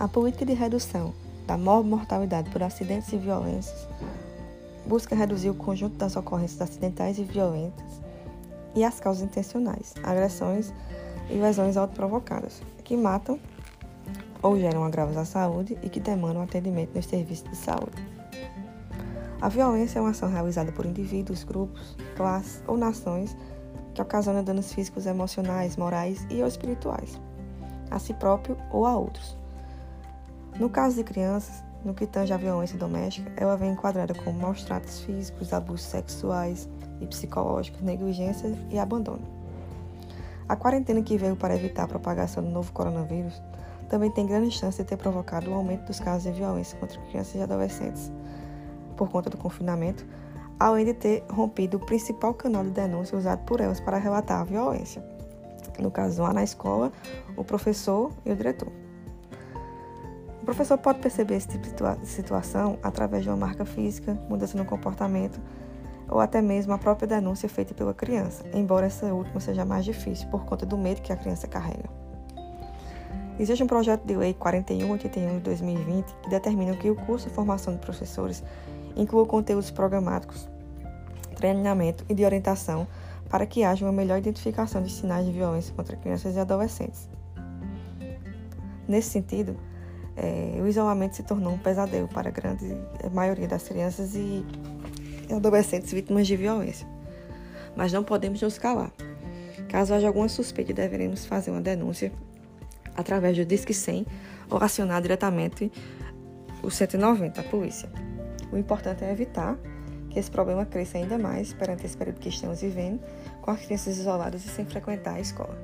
A política de redução da mortalidade por acidentes e violências busca reduzir o conjunto das ocorrências acidentais e violentas e as causas intencionais, agressões e lesões autoprovocadas, que matam ou geram agravos à saúde e que demandam atendimento nos serviços de saúde. A violência é uma ação realizada por indivíduos, grupos, classes ou nações que ocasiona danos físicos, emocionais, morais e ou espirituais, a si próprio ou a outros. No caso de crianças, no que tange à violência doméstica, ela vem enquadrada como maus tratos físicos, abusos sexuais e psicológicos, negligência e abandono. A quarentena que veio para evitar a propagação do novo coronavírus também tem grande chance de ter provocado o aumento dos casos de violência contra crianças e adolescentes por conta do confinamento, além de ter rompido o principal canal de denúncia usado por elas para relatar a violência. No caso, lá na escola, o professor e o diretor. O professor pode perceber esse tipo de situação através de uma marca física, mudança no comportamento ou até mesmo a própria denúncia feita pela criança, embora essa última seja mais difícil por conta do medo que a criança carrega. Existe um projeto de lei 4181 de 2020 que determina que o curso de formação de professores inclua conteúdos programáticos, treinamento e de orientação para que haja uma melhor identificação de sinais de violência contra crianças e adolescentes. Nesse sentido, é, o isolamento se tornou um pesadelo para a grande maioria das crianças e adolescentes vítimas de violência. Mas não podemos nos calar. Caso haja alguma suspeita, deveremos fazer uma denúncia através do Disque 100 ou acionar diretamente o 190, a polícia. O importante é evitar que esse problema cresça ainda mais perante esse período que estamos vivendo, com as crianças isoladas e sem frequentar a escola.